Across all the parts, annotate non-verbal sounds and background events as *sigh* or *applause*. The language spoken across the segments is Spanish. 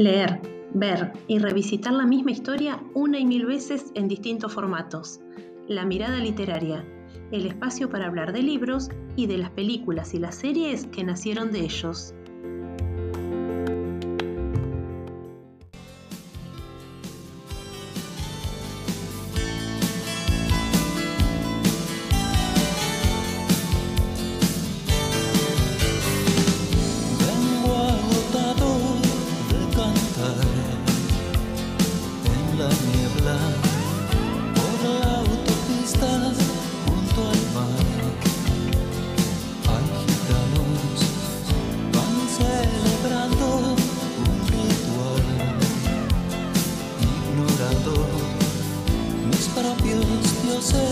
Leer, ver y revisitar la misma historia una y mil veces en distintos formatos. La mirada literaria, el espacio para hablar de libros y de las películas y las series que nacieron de ellos. Propios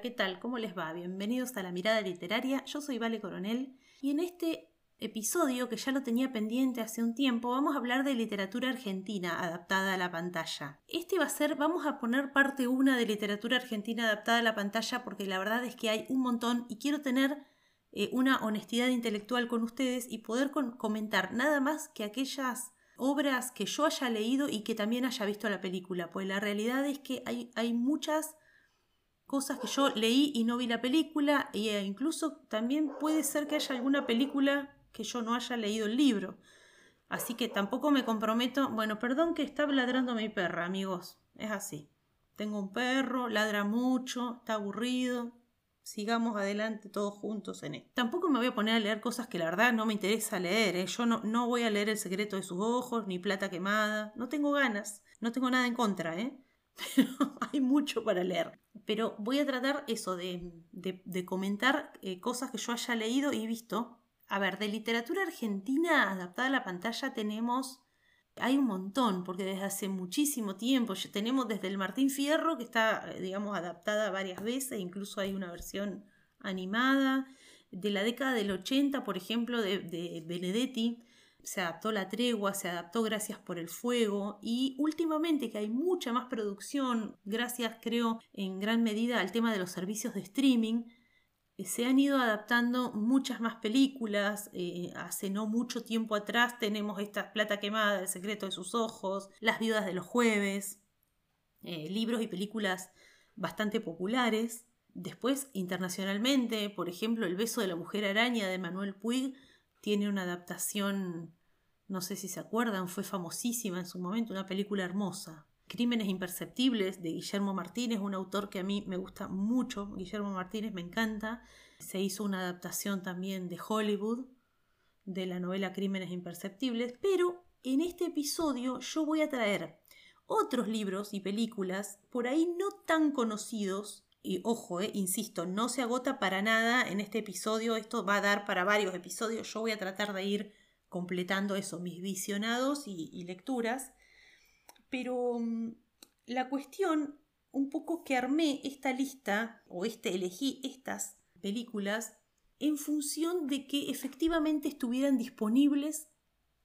¿qué tal? ¿Cómo les va? Bienvenidos a La Mirada Literaria. Yo soy Vale Coronel y en este episodio, que ya lo tenía pendiente hace un tiempo, vamos a hablar de literatura argentina adaptada a la pantalla. Este va a ser, vamos a poner parte 1 de literatura argentina adaptada a la pantalla porque la verdad es que hay un montón y quiero tener eh, una honestidad intelectual con ustedes y poder comentar nada más que aquellas obras que yo haya leído y que también haya visto la película, pues la realidad es que hay, hay muchas cosas que yo leí y no vi la película e incluso también puede ser que haya alguna película que yo no haya leído el libro. Así que tampoco me comprometo. Bueno, perdón que está ladrando mi perra, amigos. Es así. Tengo un perro, ladra mucho, está aburrido. Sigamos adelante todos juntos en esto. Tampoco me voy a poner a leer cosas que la verdad no me interesa leer. ¿eh? Yo no, no voy a leer El secreto de sus ojos, ni Plata quemada. No tengo ganas. No tengo nada en contra, ¿eh? Pero *laughs* hay mucho para leer. Pero voy a tratar eso de, de- comentar eh, cosas que yo haya leído y visto. A ver, de literatura argentina adaptada a la pantalla tenemos... Hay un montón, porque desde hace muchísimo tiempo tenemos desde el Martín Fierro, que está, eh, digamos, adaptada varias veces, incluso hay una versión animada. De la década del 80, por ejemplo, de Benedetti, se adaptó La Tregua, se adaptó Gracias por el Fuego y últimamente que hay mucha más producción, gracias creo en gran medida al tema de los servicios de streaming, eh, se han ido adaptando muchas más películas. eh, hace no mucho tiempo atrás tenemos esta Plata Quemada, El secreto de sus ojos, Las viudas de los jueves, eh, libros y películas bastante populares. Después, internacionalmente, por ejemplo, El beso de la mujer araña de Manuel Puig tiene una adaptación, no sé si se acuerdan, fue famosísima en su momento, una película hermosa. Crímenes imperceptibles de Guillermo Martínez, un autor que a mí me gusta mucho, Guillermo Martínez me encanta. Se hizo una adaptación también de Hollywood de la novela Crímenes imperceptibles, pero en este episodio yo voy a traer otros libros y películas por ahí no tan conocidos. Y ojo, eh, insisto, no se agota para nada en este episodio. Esto va a dar para varios episodios. Yo voy a tratar de ir completando eso, mis visionados y, lecturas. Pero mm, la cuestión, un poco que armé esta lista, o este, elegí estas películas en función de que efectivamente estuvieran disponibles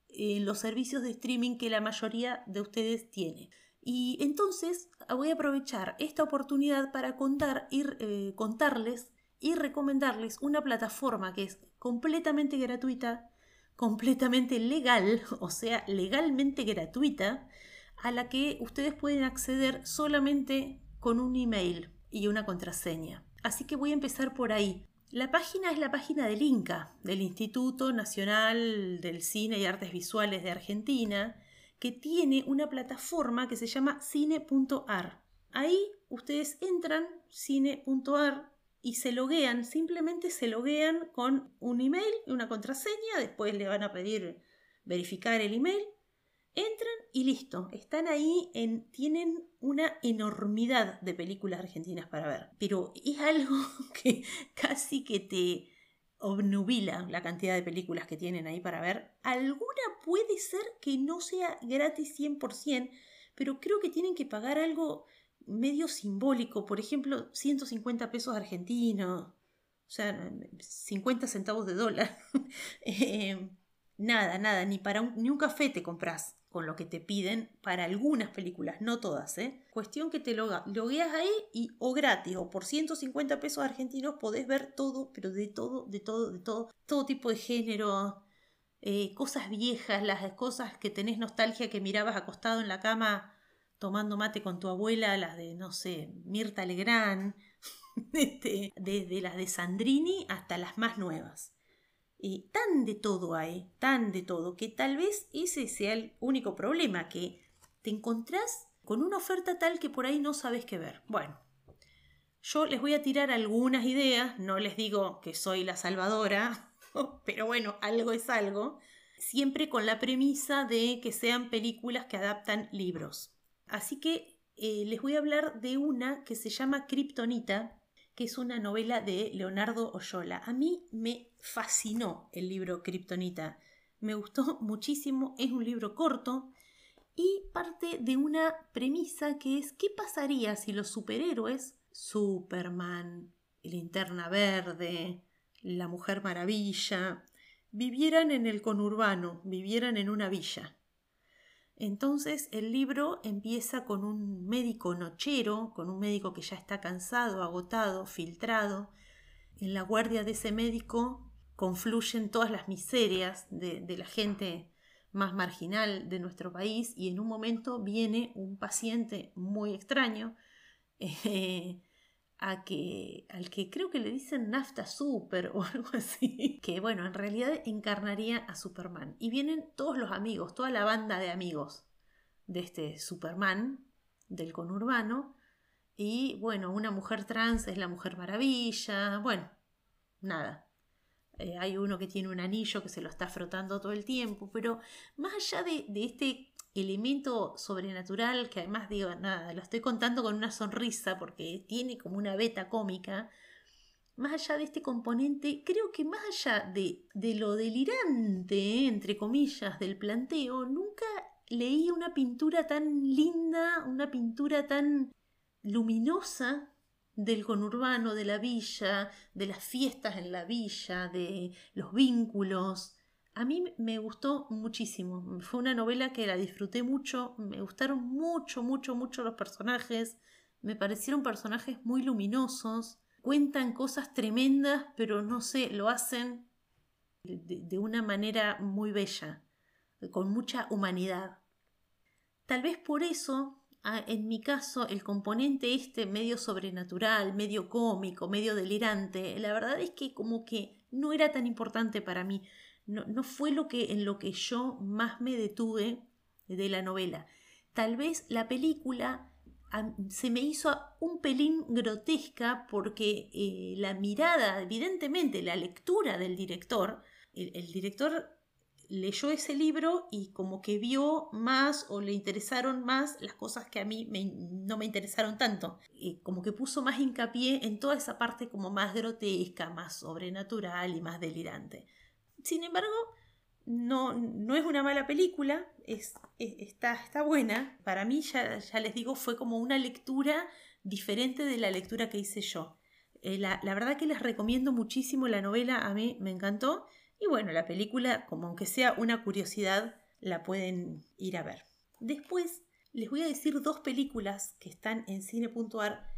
en los servicios de streaming que la mayoría de ustedes tiene. Y entonces voy a aprovechar esta oportunidad para contar, eh, contarles y recomendarles una plataforma que es completamente gratuita, completamente legal, *laughs* o sea, legalmente gratuita, a la que ustedes pueden acceder solamente con un email y una contraseña. Así que voy a empezar por ahí. La página es la página del INCA, del Instituto Nacional del Cine y Artes Visuales de Argentina, que tiene una plataforma que se llama cine.ar. Ahí ustedes entran, cine.ar, y se loguean, simplemente se loguean con un email y una contraseña, después le van a pedir verificar el email, entran y listo, están ahí, en, tienen una enormidad de películas argentinas para ver, pero es algo *laughs* que casi que te obnubila la cantidad de películas que tienen ahí para ver. Alguna puede ser que no sea gratis 100%, pero creo que tienen que pagar algo medio simbólico, por ejemplo, 150 pesos argentinos, o sea, 50 centavos de dólar. *laughs* Eh, nada, nada, ni para un, ni un café te compras con lo que te piden para algunas películas, no todas, ¿eh? Cuestión que te lo logueas ahí y o gratis o por 150 pesos argentinos podés ver todo, pero de todo, de todo, de todo, todo tipo de género, eh, cosas viejas, las cosas que tenés nostalgia que mirabas acostado en la cama tomando mate con tu abuela, las de, no sé, Mirta Legrand, *laughs* este, desde las de Sandrini hasta las más nuevas tan de todo hay, tan de todo, que tal vez ese sea el único problema, que te encontrás con una oferta tal que por ahí no sabes qué ver. Bueno, yo les voy a tirar algunas ideas, no les digo que soy la salvadora, *laughs* pero bueno, algo es algo, siempre con la premisa de que sean películas que adaptan libros. Así que eh, les voy a hablar de una que se llama Kryptonita, que es una novela de Leonardo Oyola. A mí me fascinó el libro Kryptonita. Me gustó muchísimo, es un libro corto y parte de una premisa que es ¿qué pasaría si los superhéroes, Superman, Linterna Verde, la Mujer Maravilla, vivieran en el conurbano, vivieran en una villa? Entonces el libro empieza con un médico nochero, con un médico que ya está cansado, agotado, filtrado. En la guardia de ese médico confluyen todas las miserias de, la gente más marginal de nuestro país y en un momento viene un paciente muy extraño *laughs* eh, a que, al que creo que le dicen nafta super *laughs* o algo así, que bueno, en realidad encarnaría a Superman. Y vienen todos los amigos, toda la banda de amigos de este Superman, del conurbano, y bueno, una mujer trans es la Mujer Maravilla, bueno, nada. Eh, hay uno que tiene un anillo que se lo está frotando todo el tiempo, pero más allá de, de este elemento sobrenatural que además digo, nada, lo estoy contando con una sonrisa porque tiene como una beta cómica, más allá de este componente, creo que más allá de, de lo delirante, entre comillas, del planteo, nunca leí una pintura tan linda, una pintura tan luminosa del conurbano, de la villa, de las fiestas en la villa, de los vínculos, a mí me gustó muchísimo. Fue una novela que la disfruté mucho. Me gustaron mucho, mucho, mucho los personajes. Me parecieron personajes muy luminosos. Cuentan cosas tremendas, pero no sé, lo hacen de, una manera muy bella, con mucha humanidad. Tal vez por eso en mi caso, el componente este medio sobrenatural, medio cómico, medio delirante, la verdad es que como que no era tan importante para mí no, fue lo que, en lo que yo más me detuve de la novela. Tal vez la película se me hizo un pelín grotesca porque eh, la mirada, evidentemente, la lectura del director, el, director leyó ese libro y como que vio más o le interesaron más las cosas que a mí no me interesaron tanto. Y como que puso más hincapié en toda esa parte como más grotesca, más sobrenatural y más delirante. Sin embargo, no, no es una mala película, es, está, está, buena. Para mí, ya, ya, les digo, fue como una lectura diferente de la lectura que hice yo. Eh, la, la, verdad que les recomiendo muchísimo la novela, a mí me encantó. Y bueno, la película, como aunque sea una curiosidad, la pueden ir a ver. Después les voy a decir dos películas que están en cine.ar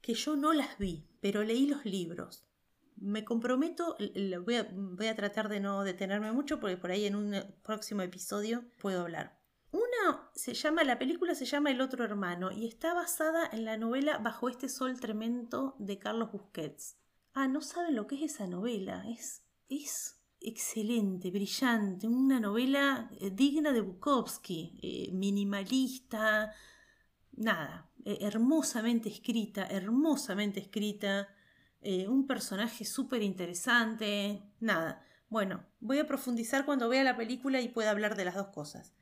que yo no las vi, pero leí los libros me comprometo, voy a, voy a, tratar de no detenerme mucho porque por ahí en un próximo episodio puedo hablar. Una se llama, la película se llama El otro hermano y está basada en la novela Bajo este sol tremendo de Carlos Busquets. Ah, no saben lo que es esa novela, es, es excelente, brillante, una novela eh, digna de Bukowski, eh, minimalista, nada, eh, hermosamente escrita, hermosamente escrita eh, un personaje súper interesante, nada. Bueno, voy a profundizar cuando vea la película y pueda hablar de las dos cosas.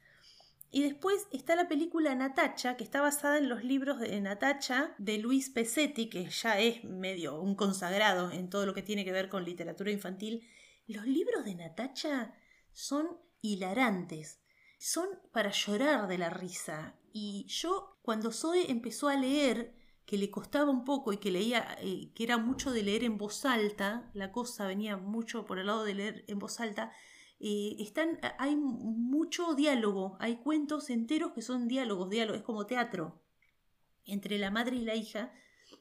Y después está la película Natacha, que está basada en los libros de Natacha de Luis Pesetti, que ya es medio un consagrado en todo lo que tiene que ver con literatura infantil. Los libros de Natacha son hilarantes, son para llorar de la risa. Y yo, cuando Zoe empezó a leer, que le costaba un poco y que leía, eh, que era mucho de leer en voz alta, la cosa venía mucho por el lado de leer en voz alta, eh, están, hay mucho diálogo, hay cuentos enteros que son diálogos, diálogos, es como teatro entre la madre y la hija.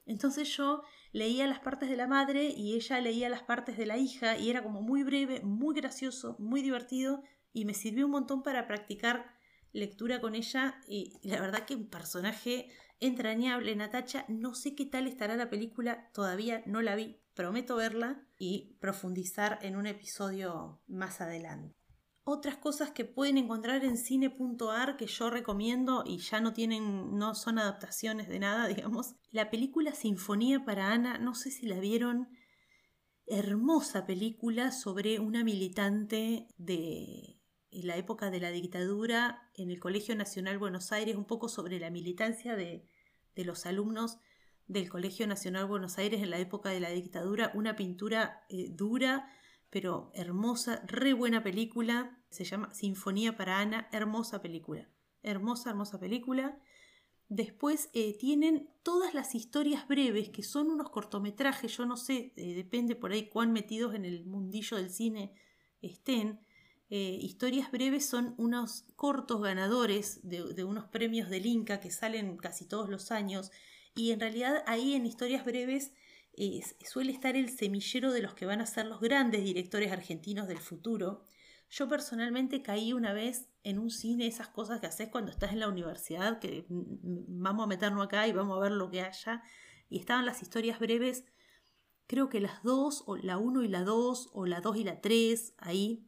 Entonces yo leía las partes de la madre y ella leía las partes de la hija y era como muy breve, muy gracioso, muy divertido y me sirvió un montón para practicar lectura con ella y la verdad que un personaje entrañable, Natacha. No sé qué tal estará la película, todavía no la vi, prometo verla y profundizar en un episodio más adelante. Otras cosas que pueden encontrar en cine.ar que yo recomiendo y ya no tienen, no son adaptaciones de nada, *laughs* digamos. La película Sinfonía para Ana, no sé si la vieron, hermosa película sobre una militante de en la época de la dictadura en el Colegio Nacional Buenos Aires, un poco sobre la militancia de, los alumnos del Colegio Nacional Buenos Aires en la época de la dictadura, una pintura eh, dura pero hermosa, re buena película, se llama Sinfonía para Ana, hermosa película, hermosa, hermosa película. Después eh, tienen todas las historias breves, que son unos cortometrajes, yo no sé, eh, depende por ahí cuán metidos en el mundillo del cine estén, eh, historias breves son unos cortos ganadores de, unos premios del Inca que salen casi todos los años. Y en realidad ahí en historias breves eh, suele estar el semillero de los que van a ser los grandes directores argentinos del futuro. Yo personalmente caí una vez en un cine, esas cosas que haces cuando estás en la universidad, que vamos a meternos acá y vamos a ver lo que haya, y estaban las historias breves, creo que las dos, o la 1 y la 2, o la 2 y la 3, ahí,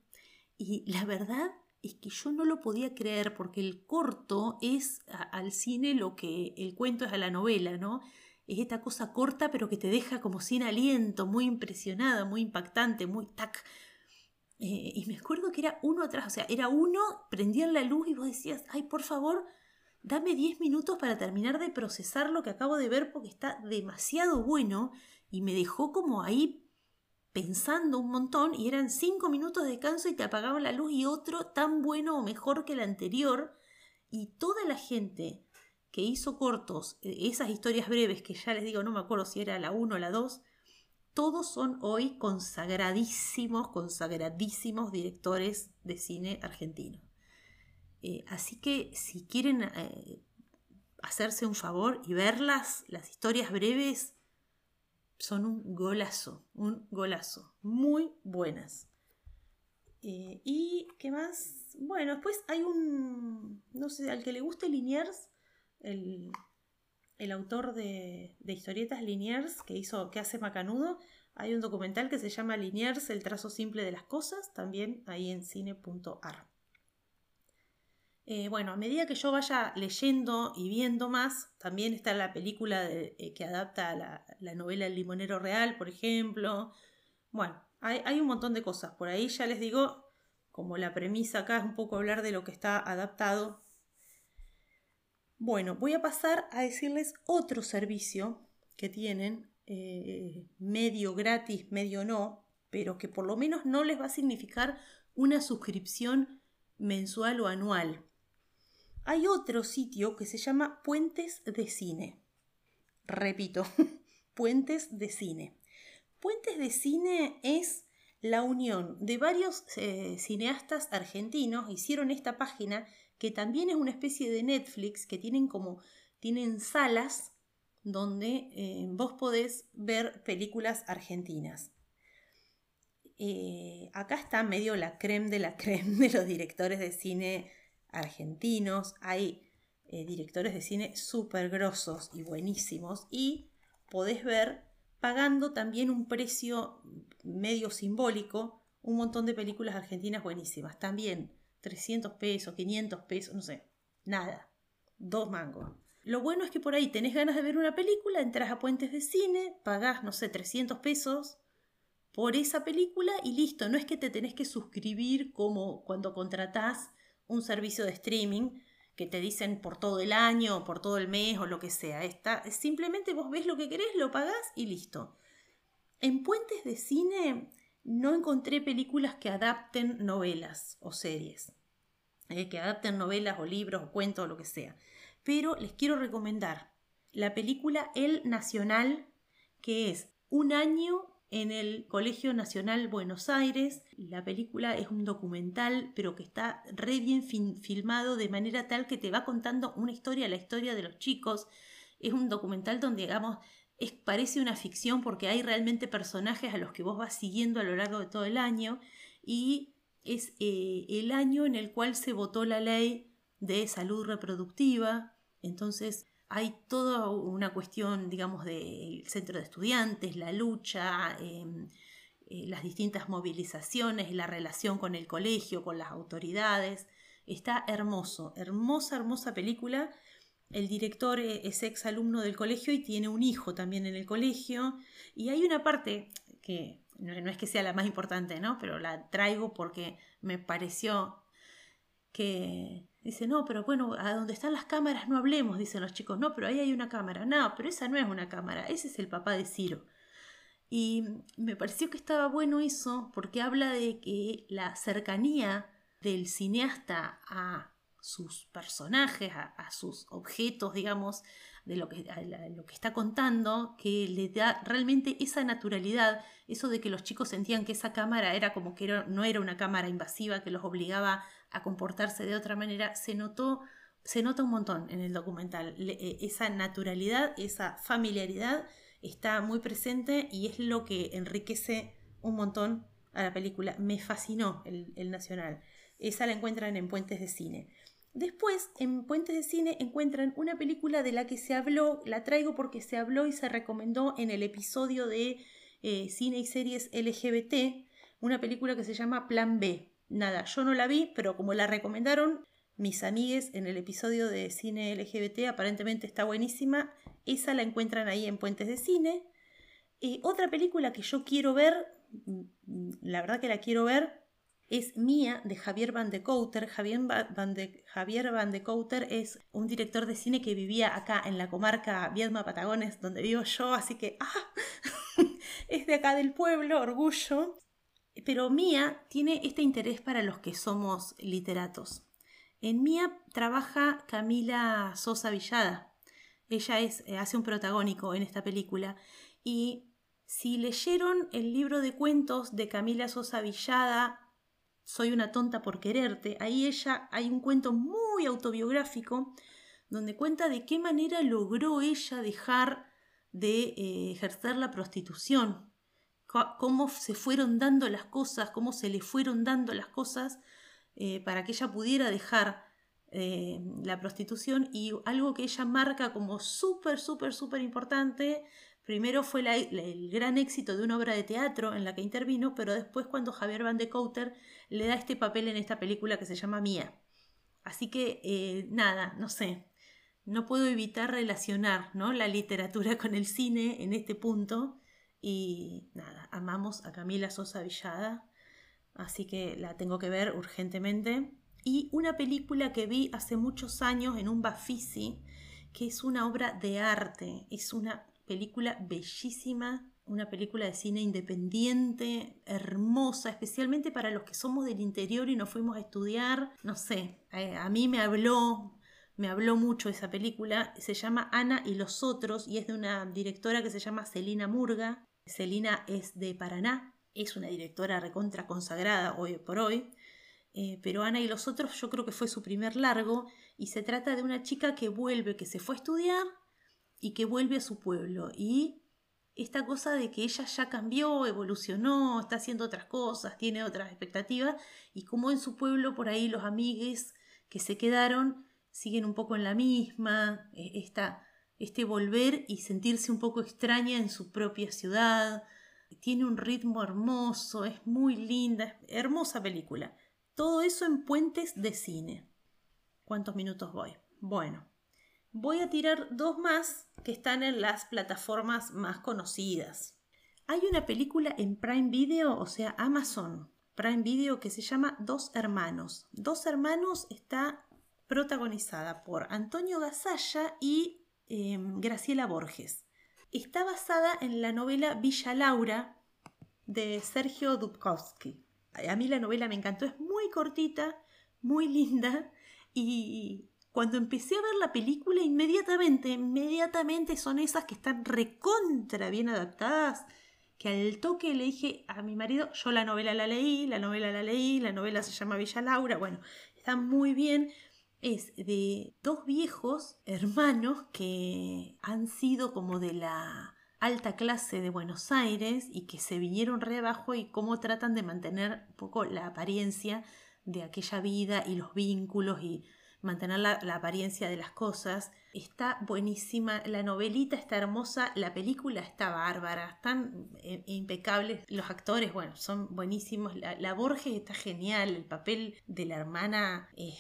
y la verdad es que yo no lo podía creer porque el corto es al cine lo que el cuento es a la novela, ¿no? Es esta cosa corta pero que te deja como sin aliento, muy impresionada, muy impactante, muy tac. Eh, y me acuerdo que era uno atrás, o sea, era uno, prendían la luz y vos decías, ay, por favor, dame 10 minutos para terminar de procesar lo que acabo de ver porque está demasiado bueno y me dejó como ahí pensando un montón y eran cinco minutos de descanso y te apagaban la luz y otro tan bueno o mejor que el anterior. Y toda la gente que hizo cortos, eh, esas historias breves que ya les digo, no me acuerdo si era la 1 o la 2, todos son hoy consagradísimos, consagradísimos directores de cine argentino. Eh, así que si quieren eh, hacerse un favor y verlas, las historias breves, son un golazo, un golazo. Muy buenas. Eh, ¿Y qué más? Bueno, después hay un, no sé, al que le guste Liniers, el, autor de, historietas Liniers que hizo, que hace Macanudo, hay un documental que se llama Liniers, el trazo simple de las cosas, también ahí en cine.ar. Eh, bueno, a medida que yo vaya leyendo y viendo más, también está la película eh, que adapta la, la, novela El limonero real, por ejemplo. Bueno, hay, un montón de cosas. Por ahí ya les digo, como la premisa acá es un poco hablar de lo que está adaptado. Bueno, voy a pasar a decirles otro servicio que tienen, eh, medio gratis, medio no, pero que por lo menos no les va a significar una suscripción mensual o anual hay otro sitio que se llama Puentes de Cine. Repito, *laughs* Puentes de Cine. Puentes de Cine es la unión de varios eh, cineastas argentinos. Hicieron esta página que también es una especie de Netflix que tienen como tienen salas donde eh, vos podés ver películas argentinas. Eh, acá está medio la creme de la creme de los directores de cine argentinos, hay eh, directores de cine súper grosos y buenísimos y podés ver pagando también un precio medio simbólico un montón de películas argentinas buenísimas. También 300 pesos, 500 pesos, no sé, nada, dos mangos. Lo bueno es que por ahí tenés ganas de ver una película, entras a puentes de cine, pagás, no sé, 300 pesos por esa película y listo. No es que te tenés que suscribir como cuando contratás un servicio de streaming que te dicen por todo el año, por todo el mes o lo que sea. Está, simplemente vos ves lo que querés, lo pagás y listo. En puentes de cine no encontré películas que adapten novelas o series, eh, que adapten novelas o libros o cuentos o lo que sea. pero les quiero recomendar la película El Nacional, que es un año en el Colegio Nacional Buenos Aires. La película es un documental, pero que está re bien filmado de manera tal que te va contando una historia, la historia de los chicos. Es un documental donde, digamos, es, parece una ficción porque hay realmente personajes a los que vos vas siguiendo a lo largo de todo el año y es eh, el año en el cual se votó la ley de salud reproductiva. Entonces hay toda una cuestión, digamos, del centro de estudiantes, la lucha, em, eh, las distintas movilizaciones, la relación con el colegio, con las autoridades. Está hermoso, hermosa, hermosa película. El director eh, es ex alumno del colegio y tiene un hijo también en el colegio. Y hay una parte que no, es que sea la más importante, ¿no? Pero la traigo porque me pareció que Dice, no, pero bueno, a donde están las cámaras no hablemos, dicen los chicos. No, pero ahí hay una cámara. No, pero esa no es una cámara, ese es el papá de Ciro. Y me pareció que estaba bueno eso porque habla de que la cercanía del cineasta a sus personajes, a, sus objetos, digamos, de lo que, lo que está contando, que le da realmente esa naturalidad, eso de que los chicos sentían que esa cámara era como que no era una cámara invasiva que los obligaba a comportarse de otra manera, se notó, se nota un montón en el documental. Eh, esa naturalidad, esa familiaridad está muy presente y es lo que enriquece un montón a la película. Me fascinó el, el Nacional. Esa la encuentran en Puentes de Cine. Después, en Puentes de Cine encuentran una película de la que se habló, la traigo porque se habló y se recomendó en el episodio de eh, cine y series LGBT, una película que se llama Plan B. Nada, yo no la vi, pero como la recomendaron mis amigues en el episodio de cine LGBT, aparentemente está buenísima. Esa la encuentran ahí en Puentes de Cine. Otra película que yo quiero ver, mm, la verdad que la quiero ver, es Mía de Javier Van de Couter. Javier Van de, Javier Van de Couter es un director de cine que vivía acá en la comarca Viedma Patagones, donde vivo yo, así que ¡ah! *laughs* es de acá del pueblo, orgullo. Pero Mía tiene este interés para los que somos literatos. En Mía trabaja Camila Sosa Villada. Ella es, eh, hace un protagónico en esta película. Y si leyeron el libro de cuentos de Camila Sosa Villada, soy una tonta por quererte. Ahí ella hay un cuento muy autobiográfico donde cuenta de qué manera logró ella dejar de eh, ejercer la prostitución, cómo se fueron dando las cosas, cómo se le fueron dando las cosas eh, para que ella pudiera dejar eh, la prostitución y algo que ella marca como súper, súper, súper importante Primero fue el gran éxito de una obra de teatro en la que intervino, pero después cuando Javier Van de Couter le da este papel en esta película que se llama Mía. Así que, eh, nada, no sé, no puedo evitar relacionar ¿no? la literatura con el cine en este punto. Y nada, amamos a Camila Sosa Villada, así que la tengo que ver urgentemente. Y una película que vi hace muchos años en un Bafisi, que es una obra de arte, es una película bellísima, una película de cine independiente, hermosa, especialmente para los que somos del interior y nos fuimos a estudiar. No sé, eh, a, mí me habló, me habló mucho esa película. Se llama Ana y los otros y es de una directora que se llama Celina Murga. Celina es de Paraná, es una directora recontra consagrada hoy por hoy. Eh, pero Ana y los otros yo creo que fue su primer largo y se trata de una chica que vuelve, que se fue a estudiar y que vuelve a su pueblo. Y esta cosa de que ella ya cambió, evolucionó, está haciendo otras cosas, tiene otras expectativas, y como en su pueblo por ahí los amigues que se quedaron siguen un poco en la misma, e, esta, este volver y sentirse un poco extraña en su propia ciudad. Tiene un ritmo hermoso, es muy linda, hermosa película. Todo eso en puentes de cine. ¿Cuántos minutos voy? Bueno, Voy a tirar dos más que están en las plataformas más conocidas. Hay una película en Prime Video, o sea, Amazon Prime Video, que se llama Dos Hermanos. Dos Hermanos está protagonizada por Antonio Gasalla y em, Graciela Borges. Está basada en la novela Villa Laura de Sergio Dubkowski. A mí la novela me encantó, es muy cortita, muy linda y cuando empecé a ver la película, inmediatamente, inmediatamente son esas que están recontra bien adaptadas. Que al toque le dije a mi marido, yo la novela la leí, la novela la leí, la novela se llama Villa Laura, bueno, está muy bien. Es de dos viejos hermanos que han sido como de la alta clase de Buenos Aires y que se vinieron re abajo y cómo tratan de mantener un poco la apariencia de aquella vida y los vínculos y mantener la, apariencia de las cosas. Está buenísima, la novelita está hermosa, la película está bárbara, están eh, impecables los actores, bueno, son buenísimos. La, Borges está genial, el papel de la hermana eh,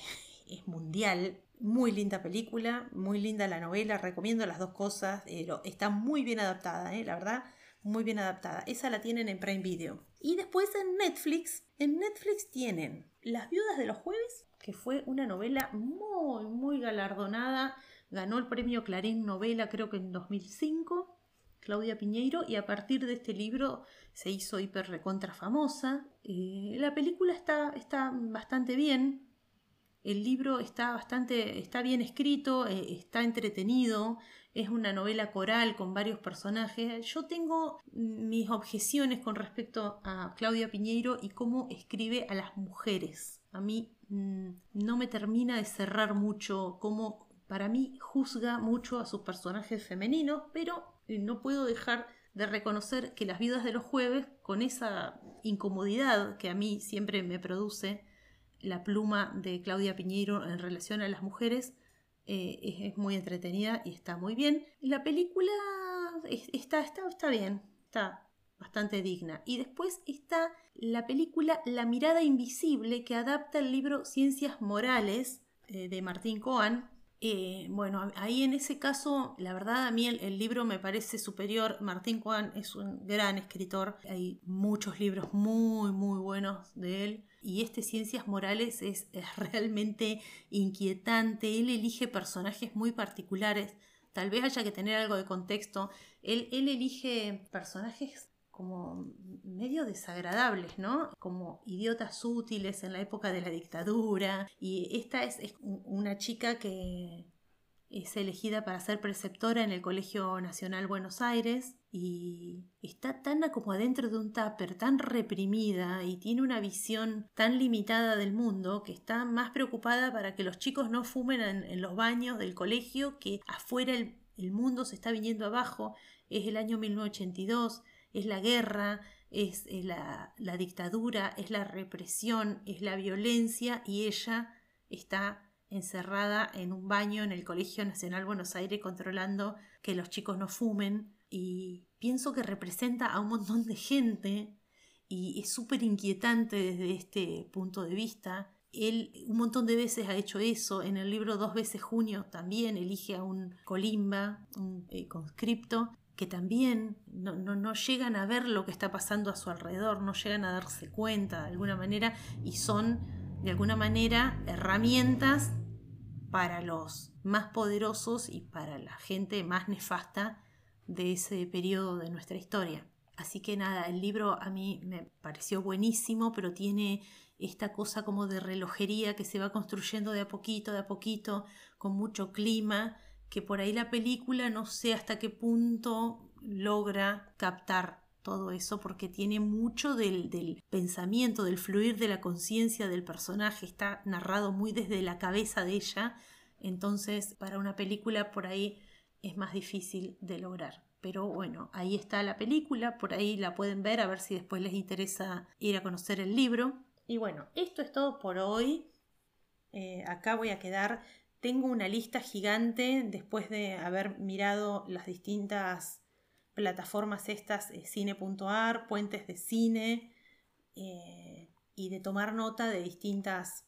es mundial. Muy linda película, muy linda la novela, recomiendo las dos cosas, eh, está muy bien adaptada, la verdad, muy bien adaptada. Esa la tienen en Prime Video. Y después en Netflix, en Netflix tienen Las viudas de los jueves, que fue una novela muy, muy galardonada. Ganó el premio Clarín Novela creo que en 2005, Claudia Piñeiro, y a partir de este libro se hizo hiper recontra famosa. Eh, la película está, está bastante bien, el libro está bastante, está bien escrito, eh, está entretenido, es una novela coral con varios personajes. Yo tengo mis objeciones con respecto a Claudia Piñeiro y cómo escribe a las mujeres. A mí mm, no me termina de cerrar mucho cómo para mí juzga mucho a sus personajes femeninos, pero eh, no puedo dejar de reconocer que las vidas de los jueves, con esa incomodidad que a mí siempre me produce, la pluma de Claudia Piñeiro en relación a las mujeres eh, es, muy entretenida y está muy bien. La película está, está, está bien, está bastante digna. Y después está la película La mirada invisible que adapta el libro Ciencias Morales eh, de Martín Coan, eh, bueno, ahí en ese caso, la verdad a mí el, libro me parece superior. Martín Juan es un gran escritor. Hay muchos libros muy, muy buenos de él. Y este Ciencias Morales es, *laughs* realmente inquietante. Él elige personajes muy particulares. Tal vez haya que tener algo de contexto. Él, él elige personajes como medio desagradables, ¿no? Como idiotas útiles en la época de la dictadura. Y esta es, una chica que es elegida para ser preceptora en el Colegio Nacional Buenos Aires y está tan como adentro de un tupper, tan reprimida y tiene una visión tan limitada del mundo que está más preocupada para que los chicos no fumen en, los baños del colegio que afuera el, el mundo se está viniendo abajo. Es el año 1982 es la guerra, es, la, dictadura, es la represión, es la violencia y ella está encerrada en un baño en el Colegio Nacional Buenos Aires controlando que los chicos no fumen y pienso que representa a un montón de gente y es súper inquietante desde este punto de vista. Él un montón de veces ha hecho eso. En el libro Dos veces junio también elige a un colimba, un eh, conscripto, que también no, llegan a ver lo que está pasando a su alrededor, no llegan a darse cuenta de alguna manera y son de alguna manera herramientas para los más poderosos y para la gente más nefasta de ese periodo de nuestra historia. Así que nada, el libro a mí me pareció buenísimo, pero tiene esta cosa como de relojería que se va construyendo de a poquito, de a poquito, con mucho clima que por ahí la película no sé hasta qué punto logra captar todo eso porque tiene mucho del, del pensamiento, del fluir de la conciencia del personaje, está narrado muy desde la cabeza de ella, entonces para una película por ahí es más difícil de lograr. Pero bueno, ahí está la película, por ahí la pueden ver a ver si después les interesa ir a conocer el libro. Y bueno, esto es todo por hoy. Eh, acá voy a quedar tengo una lista gigante después de haber mirado las distintas plataformas estas, eh, cine.ar, puentes de cine, eh, y de tomar nota de distintas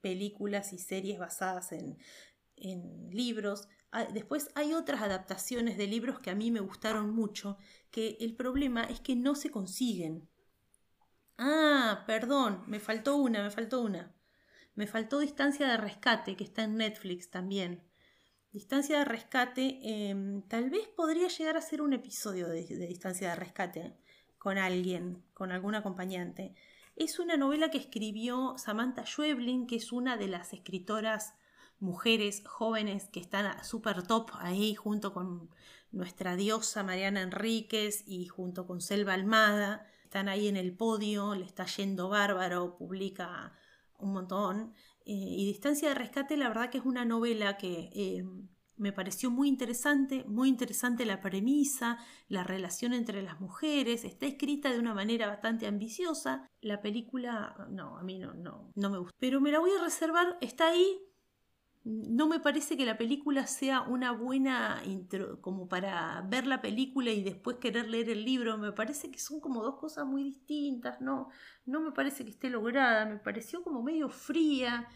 películas y series basadas en, en libros. Ah, después hay otras adaptaciones de libros que a mí me gustaron mucho, que el problema es que no se consiguen. Ah, perdón, me faltó una, me faltó una. Me faltó Distancia de Rescate, que está en Netflix también. Distancia de Rescate, em, tal vez podría llegar a ser un episodio de, Distancia de Rescate con alguien, con algún acompañante. Es una novela que escribió Samantha Schweblin, que es una de las escritoras mujeres jóvenes que están súper top ahí junto con nuestra diosa Mariana Enríquez y junto con Selva Almada. Están ahí en el podio, le está yendo bárbaro, publica un montón. Eh, y Distancia de Rescate, la verdad que es una novela que eh, me pareció muy interesante, muy interesante la premisa, la relación entre las mujeres, está escrita de una manera bastante ambiciosa. La película, no, a mí no, no, no me gusta. Pero me la voy a reservar, está ahí. No me parece que la película sea una buena intro, como para ver la película y después querer leer el libro. Me parece que son como dos cosas muy distintas. No, no me parece que esté lograda. Me pareció como medio fría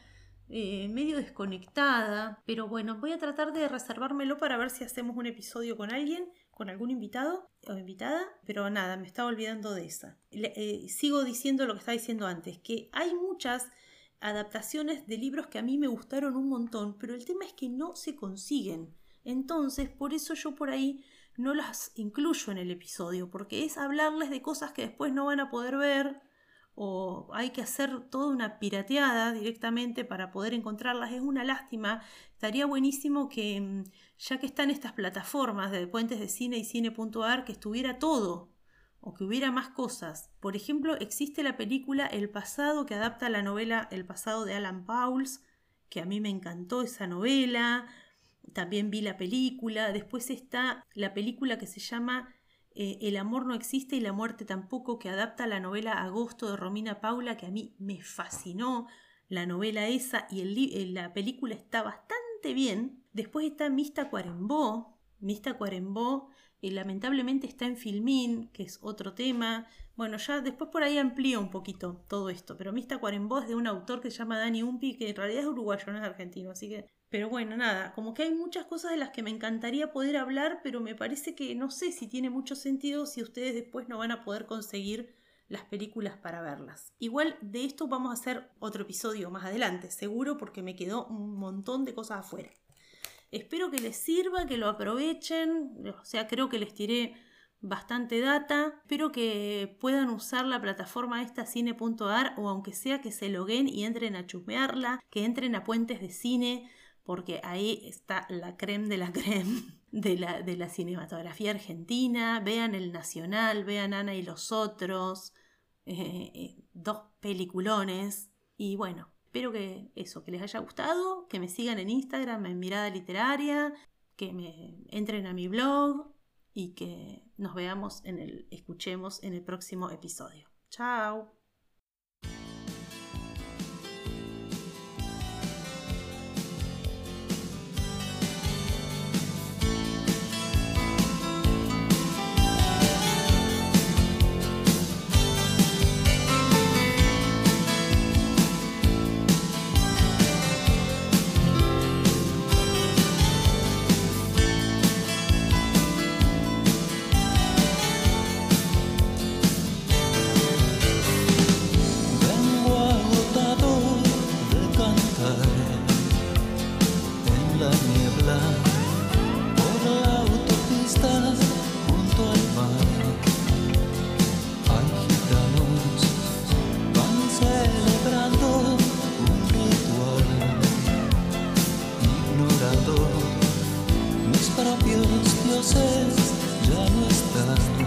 eh, medio desconectada, pero bueno, voy a tratar de reservármelo para ver si hacemos un episodio con alguien, con algún invitado o invitada, pero nada, me estaba olvidando de esa. Eh, sigo diciendo lo que estaba diciendo antes, que hay muchas adaptaciones de libros que a mí me gustaron un montón, pero el tema es que no se consiguen. Entonces, por eso yo por ahí no las incluyo en el episodio, porque es hablarles de cosas que después no van a poder ver o hay que hacer toda una pirateada directamente para poder encontrarlas. Es una lástima. Estaría buenísimo que, mm, ya que están estas plataformas de puentes de cine y cine.ar, que estuviera todo o que hubiera más cosas. Por ejemplo, existe la película El pasado que adapta la novela El pasado de Alan Pauls, que a mí me encantó esa novela. También vi la película. Después está la película que se llama eh, el amor no existe y la muerte tampoco, que adapta la novela Agosto de Romina Paula, que a mí me fascinó la novela esa y eh, la película está bastante bien. Después está Mista Cuarembó. Mista Cuarembó eh, lamentablemente está en Filmín, que es otro tema. Bueno, ya después por ahí amplío un poquito todo esto, pero Mista Cuarembó es de un autor que se llama Dani Umpi, que en realidad es uruguayo, no es argentino, así que pero bueno, nada, como que hay muchas cosas de las que me encantaría poder hablar, pero me parece que no sé si tiene mucho sentido si ustedes después no van a poder conseguir las películas para verlas. Igual de esto vamos a hacer otro episodio más adelante, seguro, porque me quedó un montón de cosas afuera. Espero que les sirva, que lo aprovechen, o sea, creo que les tiré bastante data. Espero que puedan usar la plataforma esta cine.ar o aunque sea que se loguen y entren a chusmearla, que entren a puentes de cine porque ahí está la creme de la creme de la, cinematografía argentina. Vean El Nacional, vean Ana y los otros, eh, eh, dos peliculones. Y bueno, espero que eso, que les haya gustado, que me sigan en Instagram en Mirada Literaria, que me entren a mi blog y que nos veamos en el, escuchemos en el próximo episodio. Chao. Y la ausencia, imágenes.